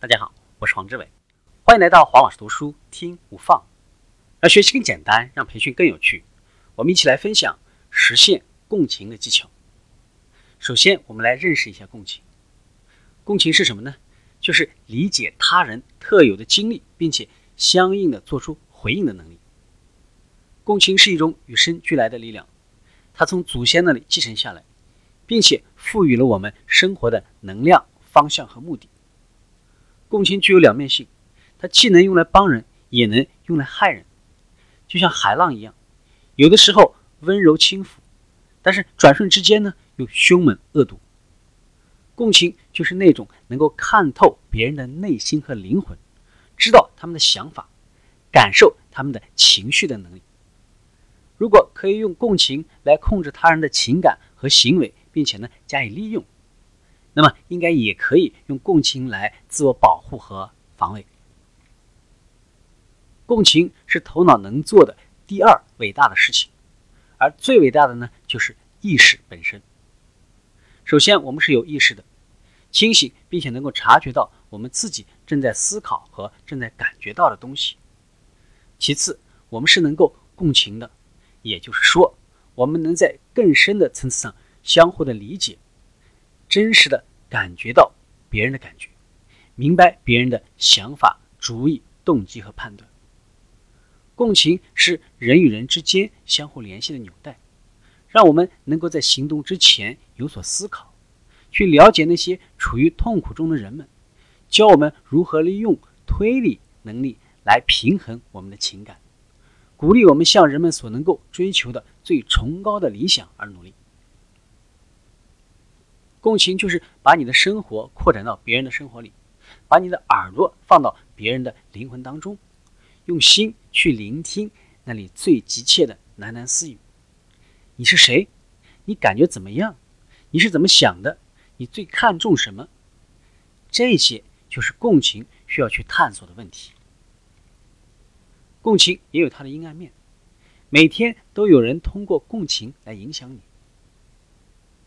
大家好，我是黄志伟，欢迎来到黄老师读书听无放，让学习更简单，让培训更有趣。我们一起来分享实现共情的技巧。首先，我们来认识一下共情。共情是什么呢？就是理解他人特有的经历，并且相应的做出回应的能力。共情是一种与生俱来的力量，它从祖先那里继承下来，并且赋予了我们生活的能量、方向和目的。共情具有两面性，它既能用来帮人，也能用来害人，就像海浪一样，有的时候温柔轻抚，但是转瞬之间呢，又凶猛恶毒。共情就是那种能够看透别人的内心和灵魂，知道他们的想法，感受他们的情绪的能力。如果可以用共情来控制他人的情感和行为，并且呢加以利用。那么，应该也可以用共情来自我保护和防卫。共情是头脑能做的第二伟大的事情，而最伟大的呢，就是意识本身。首先，我们是有意识的，清醒并且能够察觉到我们自己正在思考和正在感觉到的东西。其次，我们是能够共情的，也就是说，我们能在更深的层次上相互的理解。真实的感觉到别人的感觉，明白别人的想法、主意、动机和判断。共情是人与人之间相互联系的纽带，让我们能够在行动之前有所思考，去了解那些处于痛苦中的人们，教我们如何利用推理能力来平衡我们的情感，鼓励我们向人们所能够追求的最崇高的理想而努力。共情就是把你的生活扩展到别人的生活里，把你的耳朵放到别人的灵魂当中，用心去聆听那里最急切的喃喃私语。你是谁？你感觉怎么样？你是怎么想的？你最看重什么？这些就是共情需要去探索的问题。共情也有它的阴暗面，每天都有人通过共情来影响你。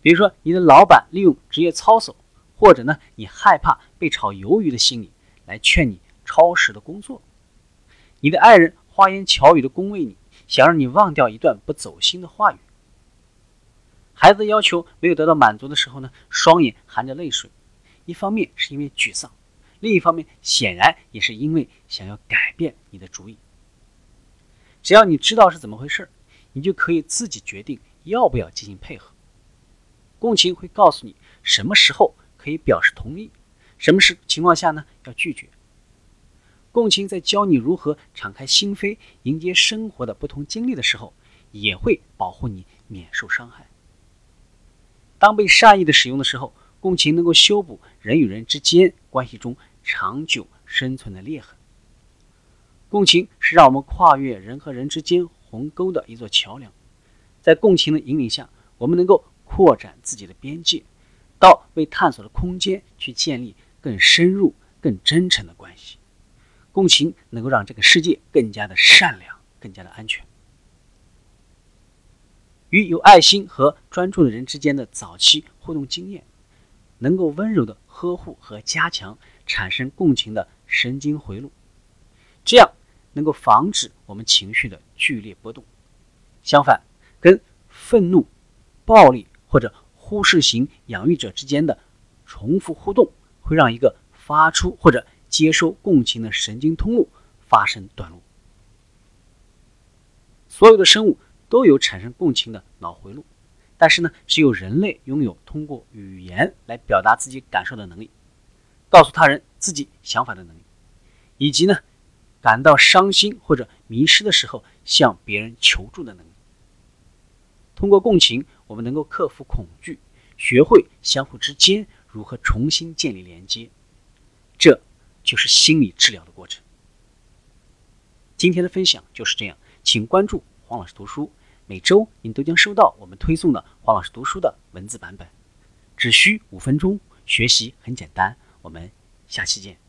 比如说，你的老板利用职业操守，或者呢，你害怕被炒鱿鱼的心理来劝你超时的工作；你的爱人花言巧语的恭维你，想让你忘掉一段不走心的话语；孩子的要求没有得到满足的时候呢，双眼含着泪水，一方面是因为沮丧，另一方面显然也是因为想要改变你的主意。只要你知道是怎么回事，你就可以自己决定要不要进行配合。共情会告诉你什么时候可以表示同意，什么时情况下呢要拒绝。共情在教你如何敞开心扉，迎接生活的不同经历的时候，也会保护你免受伤害。当被善意的使用的时候，共情能够修补人与人之间关系中长久生存的裂痕。共情是让我们跨越人和人之间鸿沟的一座桥梁，在共情的引领下，我们能够。扩展自己的边界，到为探索的空间去建立更深入、更真诚的关系。共情能够让这个世界更加的善良、更加的安全。与有爱心和专注的人之间的早期互动经验，能够温柔的呵护和加强产生共情的神经回路，这样能够防止我们情绪的剧烈波动。相反，跟愤怒、暴力。或者忽视型养育者之间的重复互动，会让一个发出或者接收共情的神经通路发生短路。所有的生物都有产生共情的脑回路，但是呢，只有人类拥有通过语言来表达自己感受的能力，告诉他人自己想法的能力，以及呢，感到伤心或者迷失的时候向别人求助的能力。通过共情，我们能够克服恐惧，学会相互之间如何重新建立连接，这就是心理治疗的过程。今天的分享就是这样，请关注黄老师读书，每周您都将收到我们推送的黄老师读书的文字版本，只需五分钟，学习很简单。我们下期见。